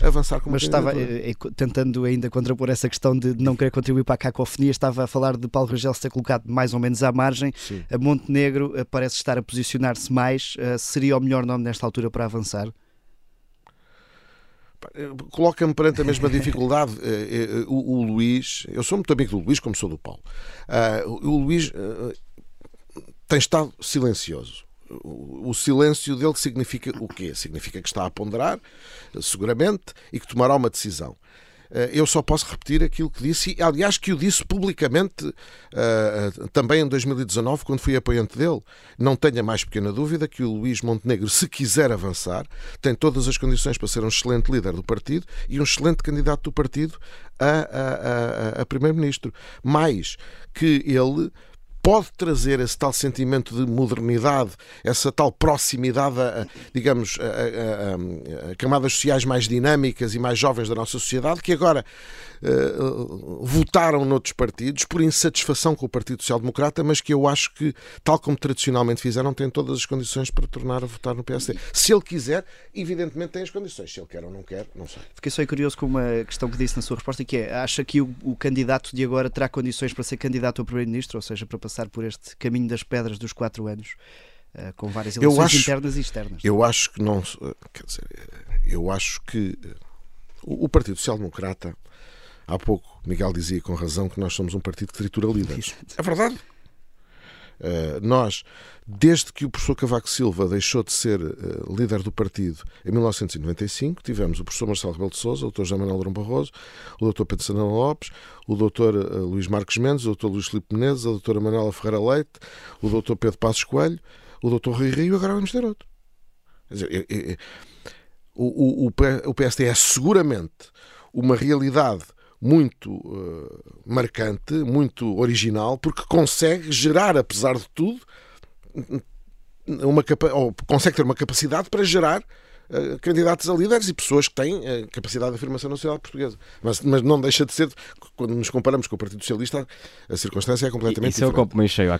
Speaker 10: avançar como
Speaker 7: Mas estava eh, eh, tentando ainda contrapor essa questão de não querer contribuir para a cacofonia, estava a falar de Paulo Rangel se ter colocado mais ou menos à margem. Sim. A Montenegro parece estar a posicionar-se mais. Seria o melhor nome nesta altura para avançar?
Speaker 10: Coloca-me perante a mesma dificuldade. Eh, eh, o, o, Luís, eu sou muito amigo do Luís, como sou do Paulo. Uh, o Luís uh, tem estado silencioso. O, o silêncio dele significa o quê? Significa que está a ponderar, seguramente, e que tomará uma decisão. Eh, eu só posso repetir aquilo que disse, e aliás que o disse publicamente uh, também em 2019, quando fui apoiante dele. Não tenha mais pequena dúvida que o Luís Montenegro, se quiser avançar, tem todas as condições para ser um excelente líder do partido e um excelente candidato do partido a, a, a, a primeiro-ministro. Mais que ele pode trazer esse tal sentimento de modernidade, essa tal proximidade a, digamos, a, a, a, camadas sociais mais dinâmicas e mais jovens da nossa sociedade, que agora uh, votaram noutros partidos por insatisfação com o Partido Social Democrata, mas que eu acho que, tal como tradicionalmente fizeram, têm todas as condições para tornar a votar no PSD. Se ele quiser, evidentemente tem as condições. Se ele quer ou não quer, não sei.
Speaker 7: Fiquei só curioso com uma questão que disse na sua resposta, que é, acha que o, o candidato de agora terá condições para ser candidato a Primeiro-Ministro, ou seja, para passar por este caminho das pedras dos quatro anos? Uh, com várias eleições acho, internas e externas.
Speaker 10: Eu acho que não. Quer dizer, eu acho que o Partido Social Democrata Há pouco, Miguel dizia com razão que nós somos um partido que tritura líderes. É verdade. Uh, nós, desde que o professor Cavaco Silva deixou de ser uh, líder do partido em 1995, tivemos o professor Marcelo Rebelo de Sousa, o Dr. José Manuel Durão Barroso, o Dr. Pedro Santana Lopes, o Dr. Uh, Luís Marques Mendes, o Dr. Luís Filipe Menezes, a Dra. Manuela Ferreira Leite, o Dr. Pedro Passos Coelho, o Dr. Rui Rio, agora vamos ter outro. Quer dizer, eu, eu, eu, o, o, o PSD é seguramente uma realidade muito uh, marcante, muito original, porque consegue gerar, apesar de tudo, uma consegue ter uma capacidade para gerar uh, candidatos a líderes e pessoas que têm uh, capacidade de afirmação na sociedade portuguesa. Mas, mas não deixa de ser, quando nos comparamos com o Partido Socialista, a circunstância é completamente
Speaker 1: Isso diferente. é o copo meio cheio.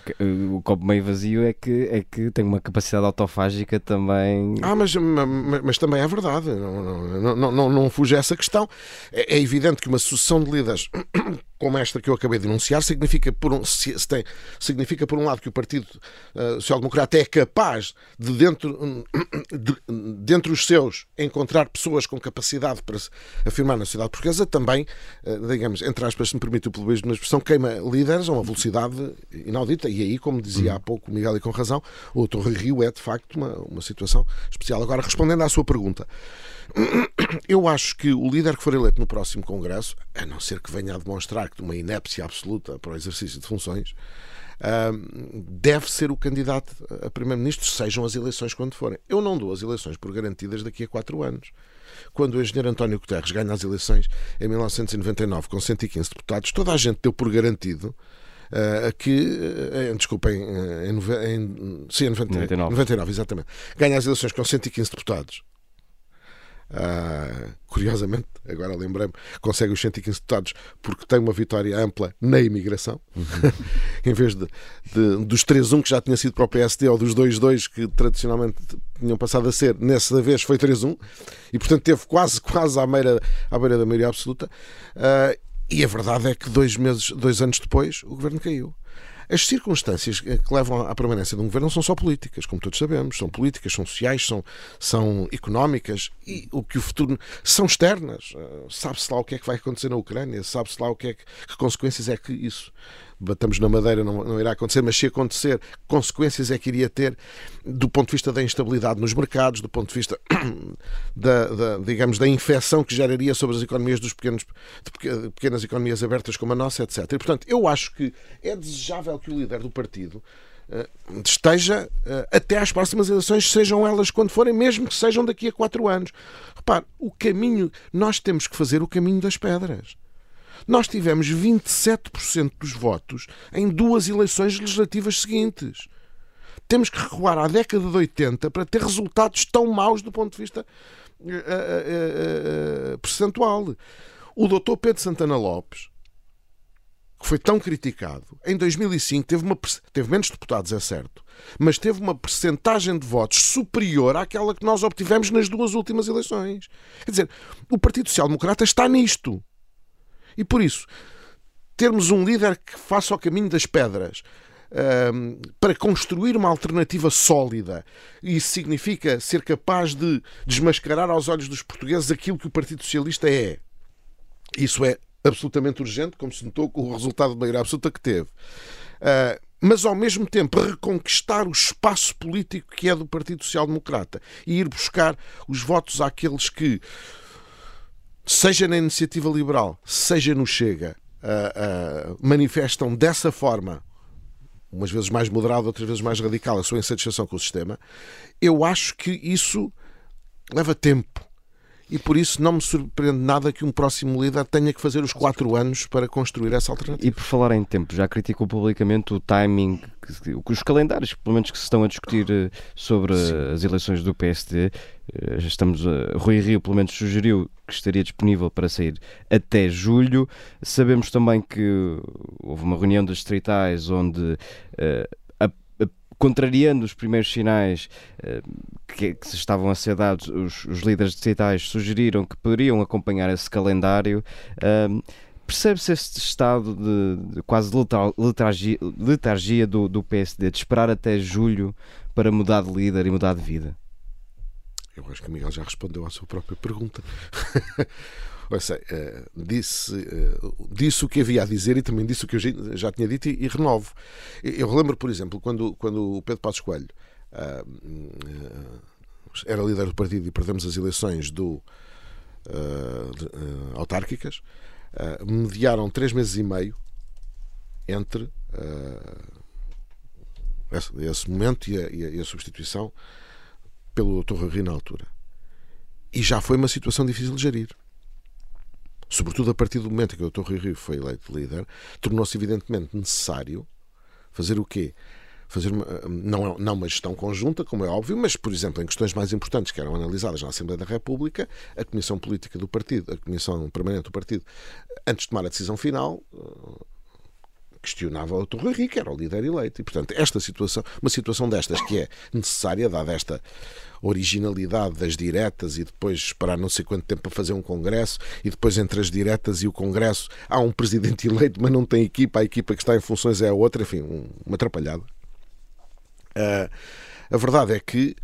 Speaker 1: O copo meio vazio é que, é que tem uma capacidade autofágica também.
Speaker 10: Ah, mas, mas, mas também é verdade. Não, não, não, não, não fuge essa questão. É, é evidente que uma sucessão de líderes como esta que eu acabei de denunciar, significa por um, se, se tem, significa por um lado que o Partido uh, Social Democrata é capaz de dentro, de, dentre os seus encontrar pessoas com capacidade para se afirmar na sociedade portuguesa, também, uh, digamos, entre aspas, se me permite o pluralismo na expressão, queima líderes a uma velocidade inaudita. E aí, como dizia há pouco o Miguel e com razão, o Torre Rio é de facto uma, uma situação especial. Agora, respondendo à sua pergunta, eu acho que o líder que for eleito no próximo Congresso, a não ser que venha a demonstrar que uma inépcia absoluta para o exercício de funções, deve ser o candidato a primeiro-ministro, sejam as eleições quando forem. Eu não dou as eleições por garantidas daqui a quatro anos. Quando o engenheiro António Guterres ganha as eleições em 1999 com 115 deputados, toda a gente deu por garantido Uh, que, uh, desculpem, uh, em, em, sim, em 90, 99. 99, exatamente, ganha as eleições com 115 deputados Uh, curiosamente, agora lembrei-me, consegue os 115 deputados porque tem uma vitória ampla na imigração, uhum. em vez de, de dos 3-1 que já tinha sido para o PSD ou dos 2-2 que tradicionalmente tinham passado a ser, nessa vez foi 3-1 e portanto teve quase, quase à beira, à beira da maioria absoluta. Uh, e a verdade é que dois meses, dois anos depois, o governo caiu. As circunstâncias que levam à permanência de um governo não são só políticas, como todos sabemos. São políticas, são sociais, são, são económicas e o que o futuro. são externas. Ah, sabe-se lá o que é que vai acontecer na Ucrânia, sabe-se lá o que é que, que consequências é que isso batamos na madeira, não, não irá acontecer, mas se acontecer, consequências é que iria ter do ponto de vista da instabilidade nos mercados, do ponto de vista da, da digamos, da infecção que geraria sobre as economias dos pequenos, de pequenas economias abertas como a nossa, etc. E, portanto, eu acho que é desejável que o líder do partido eh, esteja eh, até às próximas eleições, sejam elas quando forem, mesmo que sejam daqui a quatro anos. Repare, o caminho, nós temos que fazer o caminho das pedras. Nós tivemos 27% dos votos em duas eleições legislativas seguintes. Temos que recuar à década de 80 para ter resultados tão maus do ponto de vista uh, uh, uh, percentual. O doutor Pedro Santana Lopes, que foi tão criticado, em 2005 teve, uma, teve menos deputados, é certo, mas teve uma percentagem de votos superior àquela que nós obtivemos nas duas últimas eleições. Quer dizer, o Partido Social Democrata está nisto. E por isso, termos um líder que faça o caminho das pedras para construir uma alternativa sólida, isso significa ser capaz de desmascarar aos olhos dos portugueses aquilo que o Partido Socialista é. Isso é absolutamente urgente, como se notou com o resultado de maioria absoluta que teve. Uh, mas ao mesmo tempo reconquistar o espaço político que é do Partido Social Democrata e ir buscar os votos àqueles que seja na iniciativa liberal, seja no Chega, uh, uh, manifestam dessa forma, umas vezes mais moderada, outras vezes mais radical, a sua insatisfação com o sistema, eu acho que isso leva tempo. E por isso não me surpreende nada que um próximo líder tenha que fazer os quatro anos para construir essa alternativa.
Speaker 1: E por falar em tempo, já criticou publicamente o timing, os calendários, pelo menos que se estão a discutir eh, sobre Sim. as eleições do PSD. Eh, já estamos, Rui Rio pelo menos sugeriu que estaria disponível para sair até julho. Sabemos também que houve uma reunião das distritais onde uh, contrariando os primeiros sinais uh, que, se estavam a ser dados, os, os líderes distritais sugeriram que poderiam acompanhar esse calendário. Uh, Percebe-se este estado de, de quase letargia, letargia do, do PSD, de esperar até julho para mudar de líder e mudar de vida?
Speaker 10: Eu acho que o Miguel já respondeu à sua própria pergunta. Sei, uh, disse, uh, disse o que havia a dizer e também disse o que eu já tinha dito e, e renovo. Eu relembro, por exemplo, quando, quando o Pedro Passos Coelho uh, era líder do partido e perdemos as eleições do, de, autárquicas, mediaram três meses e meio entre esse, esse, momento e a, e a, substituição pelo Dr. Rui na altura. E já foi uma situação difícil de gerir sobretudo a partir do momento em que o Dr. Rui Rio foi eleito líder, tornou-se evidentemente necessário fazer o quê? Fazer uma, não, não uma gestão conjunta, como é óbvio, mas, por exemplo, em questões mais importantes que eram analisadas na Assembleia da República, a Comissão Política do Partido, a Comissão Permanente do Partido, antes de tomar a decisão final, questionava o Rio, que era o líder eleito. E, portanto, esta situação, uma situação destas que é necessária, dada esta originalidade das diretas e depois esperar não sei quanto tempo para fazer um congresso e depois entre as diretas e o congresso há um presidente eleito, mas não tem equipa, a equipa que está em funções é a outra, enfim, uma atrapalhada. Uh, a verdade é que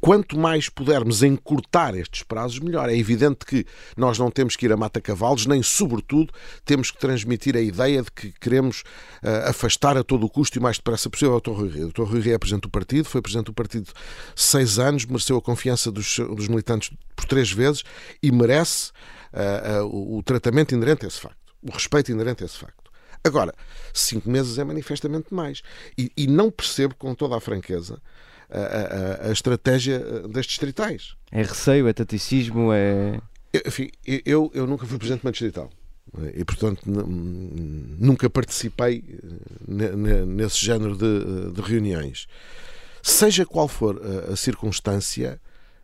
Speaker 10: quanto mais pudermos encurtar estes prazos, melhor. É evidente que nós não temos que ir a mata-cavalos, nem, sobretudo, temos que transmitir a ideia de que queremos uh, afastar a todo o custo e o mais depressa possível o Dr. Rui Rio. O Dr. Rui Rio é presidente do partido, foi presidente do partido seis anos, mereceu a confiança dos, dos militantes por três vezes e merece uh, uh, o, tratamento inerente a esse facto, o respeito inerente a esse facto. Agora, cinco meses é manifestamente mais. E, e não percebo, com toda a franqueza, a, a, a estratégia eh, das distritais.
Speaker 1: É receio, é taticismo, é.
Speaker 10: Enfim, eu, eu nunca fui presidente de uma distrital e, portanto, nunca participei eh, nesse género de, de reuniões. Seja qual for a, a circunstância,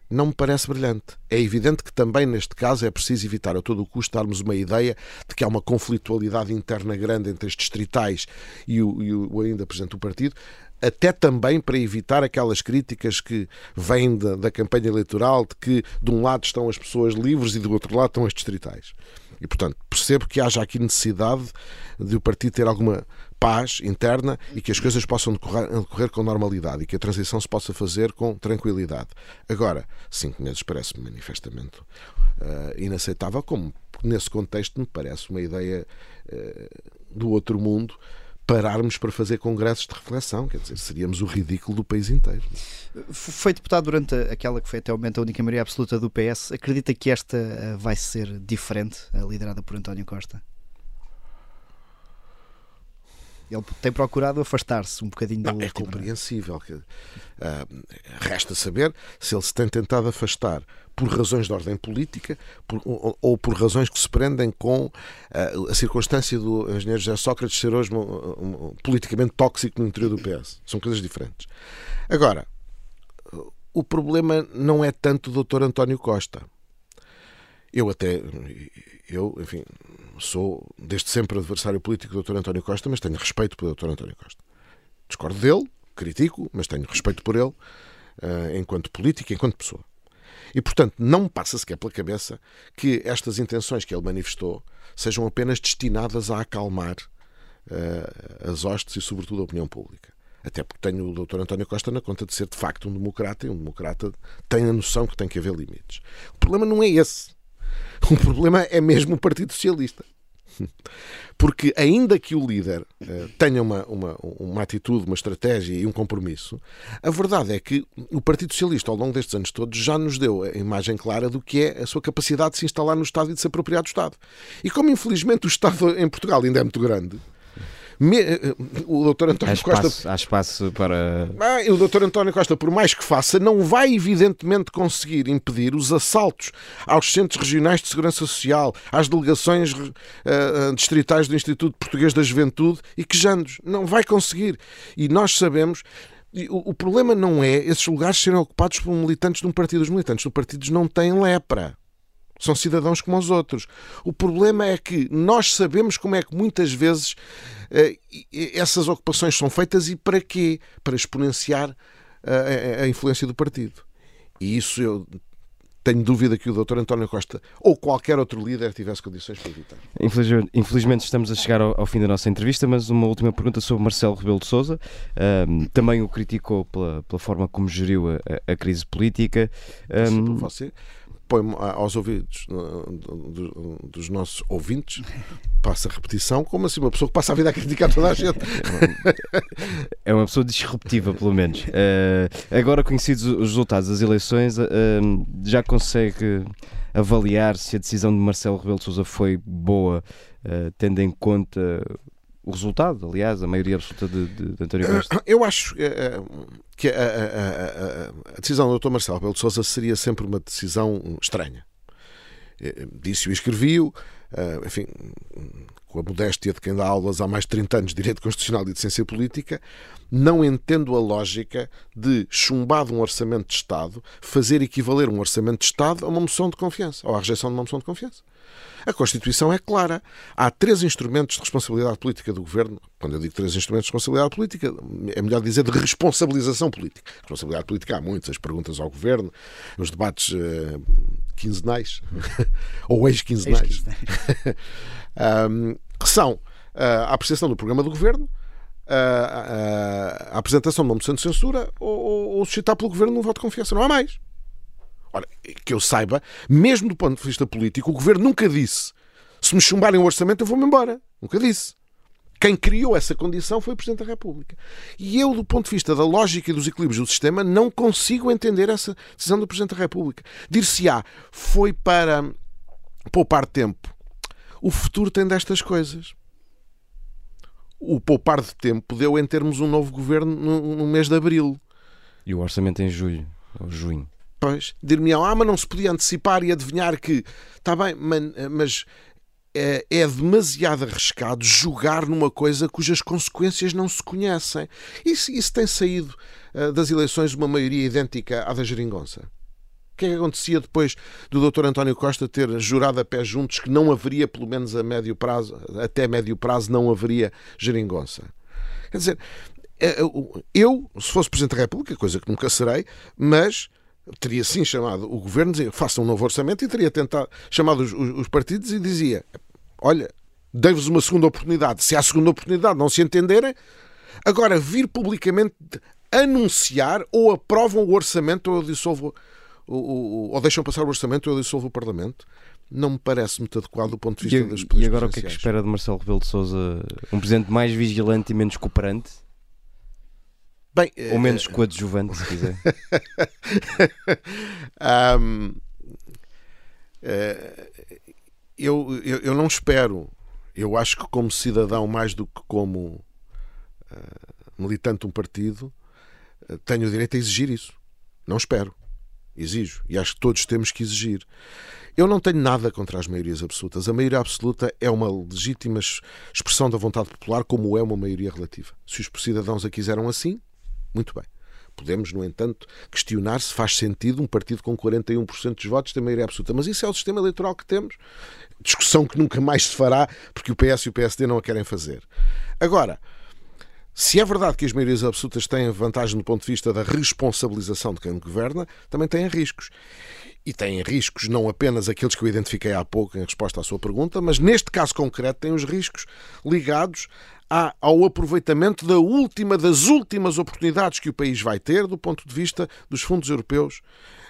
Speaker 10: não me parece brilhante. É evidente que também neste caso é preciso evitar a todo o custo darmos uma ideia de que há uma conflitualidade interna grande entre as distritais e o, e o ainda Presidente do Partido, até também para evitar aquelas críticas que vêm da, da, campanha eleitoral de que de um lado estão as pessoas livres e do outro lado estão as distritais. E, portanto, percebo que haja aqui necessidade de o partido ter alguma paz interna e que as coisas possam decorrer, decorrer com normalidade e que a transição se possa fazer com tranquilidade. Agora, cinco meses parece-me manifestamente uh, inaceitável, como nesse contexto me parece uma ideia uh, do outro mundo pararmos para fazer congressos de reflexão, quer dizer, seríamos o ridículo do país inteiro.
Speaker 7: Foi deputado durante aquela que foi até o momento a única maioria absoluta do PS. Acredita que esta eh, vai ser diferente, liderada por António Costa? Ele tem procurado afastar-se um bocadinho da
Speaker 10: não, É compreensível. Uh, resta saber se ele se tem tentado afastar por razões de ordem política por, ou, ou, por razões que se prendem com uh, a circunstância do engenheiro José Sócrates ser hoje um, um, politicamente tóxico no interior do PS. São coisas diferentes. Agora, o problema não é tanto o doutor António Costa. Eu até, eu, enfim, sou desde sempre adversário político do Dr. António Costa, mas tenho respeito pelo Dr. António Costa. Discordo dele, critico, mas tenho respeito por ele uh, enquanto político, enquanto pessoa. E, portanto, não me passa sequer pela cabeça que estas intenções que ele manifestou sejam apenas destinadas a acalmar uh, as hostes e, sobretudo, a opinião pública. Até porque tenho o Dr. António Costa na conta de ser, de facto, um democrata e um democrata tem a noção que tem que haver limites. O problema não é esse. O problema é mesmo o Partido Socialista. Porque, ainda que o líder uh, tenha uma, uma, uma atitude, uma estratégia e um compromisso, a verdade é que o Partido Socialista, ao longo destes anos todos, já nos deu a imagem clara do que é a sua capacidade de se instalar no Estado e de se apropriar do Estado. E como, infelizmente, o Estado em Portugal ainda é muito grande, me, eh, o doutor António
Speaker 1: há espaço,
Speaker 10: Costa.
Speaker 1: Há espaço para.
Speaker 10: Ah, o doutor António Costa, por mais que faça, não vai evidentemente conseguir impedir os assaltos aos centros regionais de segurança social, às delegações uh, distritais do Instituto Português da Juventude e quejandos. Não vai conseguir. E nós sabemos. O, o problema não é esses lugares serem ocupados por militantes de um partido. Os militantes do partido não têm lepra são cidadãos como os outros. O problema é que nós sabemos como é que muitas vezes uh, essas ocupações são feitas e para quê? Para exponenciar eh, a, a, influência do partido. E isso eu tenho dúvida que o Dr. António Costa ou qualquer outro líder tivesse condições para evitar.
Speaker 1: Infelizmente, infelizmente estamos a chegar ao, ao, fim da nossa entrevista, mas uma última pergunta sobre Marcelo Rebelo de Sousa. Um, também o criticou pela, pela forma como geriu a, a crise política.
Speaker 10: Um, você põe aos ouvidos dos nossos ouvintes, passa a repetição, como assim uma pessoa que passa a vida a criticar toda a gente.
Speaker 1: É uma pessoa disruptiva, pelo menos. Uh, agora conhecidos os resultados das eleições, uh, já consegue avaliar se a decisão de Marcelo Rebelo de Sousa foi boa, uh, tendo em conta o resultado, aliás, a maioria absoluta de, de, de António Costa?
Speaker 10: Eu acho que a, a, a, a, decisão do Dr. Marcelo Rebelo de Sousa seria sempre uma decisão estranha. disse-o e escrevi-o, enfim, com a modéstia de quem dá aulas há mais de 30 anos de Direito Constitucional e de Ciência Política, não entendo a lógica de, chumbado um orçamento de Estado, fazer equivaler um orçamento de Estado a uma moção de confiança, ou à rejeição de uma moção de confiança. A Constituição é clara. Há três instrumentos de responsabilidade política do governo. Quando eu digo três instrumentos de responsabilidade política, é melhor dizer de responsabilização política. Responsabilidade política há muitas, as perguntas ao governo, os debates uh, quinzenais ou ex-quinzenais, ex um, que são uh, a apreciação do programa do governo, a, a, a, apresentação de uma moção de censura ou, ou, ou suscitar pelo governo um voto de confiança. Não há mais. Ora, que eu saiba, mesmo do ponto de vista político, o governo nunca disse se me chumbarem o orçamento eu vou-me embora. Nunca disse. Quem criou essa condição foi o Presidente da República. E eu, do ponto de vista da lógica e dos equilíbrios do sistema, não consigo entender essa decisão do Presidente da República. Dir-se-á, foi para poupar tempo. O futuro tem destas coisas. O poupar de tempo deu em termos um novo governo no, no mês de abril.
Speaker 1: E o orçamento em julho, ou junho.
Speaker 10: Pois, dir-me ah, mas não se podia antecipar e adivinhar que. Está bem, mas é, é, demasiado arriscado jogar numa coisa cujas consequências não se conhecem. Isso, isso tem saído uh, das eleições uma maioria idêntica à da Geringonça. O que é que acontecia depois do Dr. António Costa ter jurado a pé juntos que não haveria, pelo menos a médio prazo, até médio prazo, não haveria Geringonça? Quer dizer, eh, eu, se fosse Presidente da República, coisa que nunca serei, mas teria sim chamado o governo, dizia, faça um novo orçamento e teria tentado chamado os, os, os partidos e dizia: olha, dei-vos uma segunda oportunidade. Se há segunda oportunidade não se entenderem, agora vir publicamente anunciar ou aprovam o orçamento ou eu dissolvo ou, ou, ou deixam passar o orçamento ou eu dissolvo o Parlamento não me parece muito adequado do ponto de vista
Speaker 1: e,
Speaker 10: das
Speaker 1: E agora o que é que espera de Marcelo Rebelo de Sousa? Um presidente mais vigilante e menos cooperante?
Speaker 10: Bem,
Speaker 1: Ou menos uh, coadjuvante, se quiser.
Speaker 10: um, uh, eh, eu, eu, eu, não espero. Eu acho que, como cidadão, mais do que como uh, militante de um partido, tenho o direito a exigir isso. Não espero. Exijo. E acho que todos temos que exigir. Eu não tenho nada contra as maiorias absolutas. A maioria absoluta é uma legítima expressão da vontade popular, como é uma maioria relativa. Se os cidadãos a quiseram assim, muito bem. Podemos, no entanto, questionar se faz sentido um partido com 41% dos votos ter maioria absoluta. Mas isso é o sistema eleitoral que temos. Discussão que nunca mais se fará, porque o PS e o PSD não a querem fazer. Agora, se é verdade que as maiorias absolutas têm vantagem do ponto de vista da responsabilização de quem governa, também têm riscos. E têm riscos não apenas aqueles que eu identifiquei há pouco em resposta à sua pergunta, mas neste caso concreto têm os riscos ligados ao aproveitamento da última das últimas oportunidades que o país vai ter do ponto de vista dos fundos europeus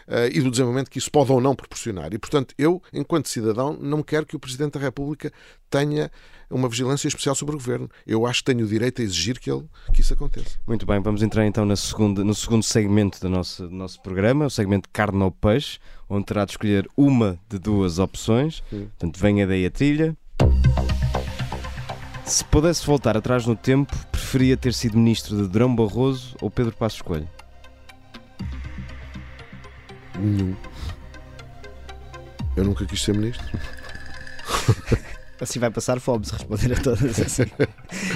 Speaker 10: uh, e do desenvolvimento que isso pode ou não proporcionar. E, portanto, eu, enquanto cidadão, não quero que o Presidente da República tenha uma vigilância especial sobre o Governo. Eu acho que tenho o direito a exigir que, ele, que isso aconteça.
Speaker 1: Muito bem, vamos entrar então na segunda, no segundo segmento do nosso, do nosso programa, o segmento carne ou peixe, onde terá de escolher uma de duas opções. Sim. Portanto, venha daí a trilha. Se pudesse voltar atrás no tempo, preferia ter sido ministro de Drão Barroso ou Pedro Passos Coelho?
Speaker 10: Nenhum. Eu nunca quis ser ministro.
Speaker 7: Assim vai passar fome se responder a todas assim.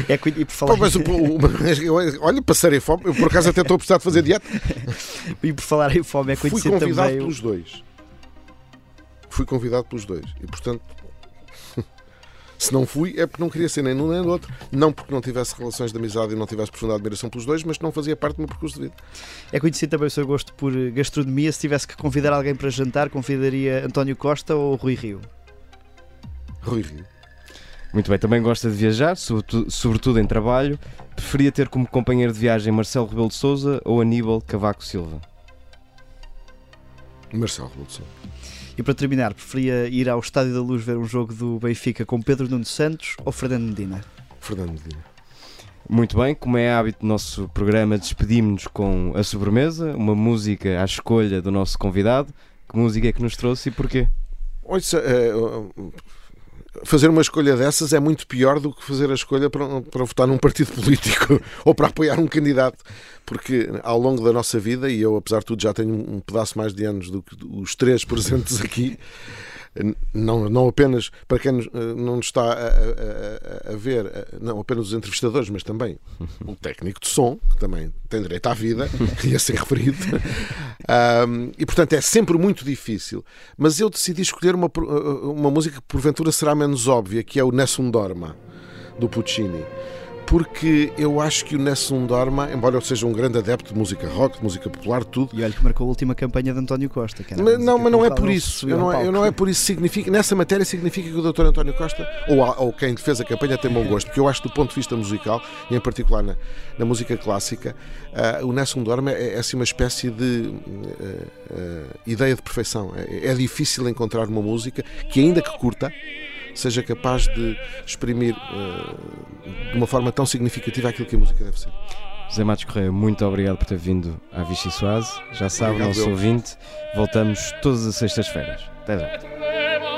Speaker 7: É, e por falar...
Speaker 10: Pô, mas, olha, passarei fome. Eu por acaso até estou a precisar de fazer dieta.
Speaker 7: E por falar em fome, é
Speaker 10: conhecido
Speaker 7: Fui
Speaker 10: convidado
Speaker 7: também...
Speaker 10: pelos dois. Fui convidado pelos dois. E portanto se não fui, é porque não queria ser nem num nem no outro. Não porque não tivesse relações de amizade e não tivesse profunda admiração pelos dois, mas não fazia parte do meu percurso de vida.
Speaker 7: É conhecido também o seu gosto por gastronomia. Se tivesse que convidar alguém para jantar, convidaria António Costa ou Rui Rio?
Speaker 10: Rui Rio.
Speaker 1: Muito bem, também gosta de viajar, sobretudo, sobretudo em trabalho. Preferia ter como companheiro de viagem Marcelo Rebelo de Souza ou Aníbal Cavaco Silva?
Speaker 10: Marcelo Rebelo de Souza.
Speaker 7: E para terminar, preferia ir ao Estádio da Luz ver um jogo do Benfica com Pedro Nuno Santos ou Fernando Medina?
Speaker 10: Fernando Medina.
Speaker 1: Muito bem, como é hábito do nosso programa, despedimos-nos com a sobremesa, uma música à escolha do nosso convidado. Que música é que nos trouxe e porquê?
Speaker 10: Ouça, é, fazer uma escolha dessas é muito pior do que fazer a escolha para, para votar num partido político ou para apoiar um candidato. Porque ao longo da nossa vida, e eu apesar de tudo já tenho um pedaço mais de anos do que os três presentes aqui, não, não apenas para quem não está a, a, a, ver, não apenas os entrevistadores, mas também o técnico de som, que também tem direito à vida e ser referido. Um, e portanto é sempre muito difícil. Mas eu decidi escolher uma, uma música que porventura será menos óbvia, que é o Nessun Dorma, do Puccini porque eu acho que o Nessun Dorma, embora eu seja um grande adepto de música rock, de música popular, tudo.
Speaker 7: E olha que marcou a última campanha de António Costa.
Speaker 10: mas, não, mas não é por isso. Eu não, é, eu não é por isso. Significa, nessa matéria significa que o Dr. António Costa, ou, ou quem fez a campanha, tem bom gosto, porque eu acho do ponto de vista musical, e em particular na, na música clássica, uh, o Nessun Dorma é, é assim uma espécie de uh, uh, ideia de perfeição. É, é difícil encontrar uma música que, ainda que curta, seja capaz de exprimir uh, de uma forma tão significativa aquilo que a música deve ser.
Speaker 1: José Matos Correia, muito obrigado por ter vindo à Vichy Suase. Já sabe, obrigado, nosso eu. ouvinte, voltamos todas as sextas-feiras. Até já.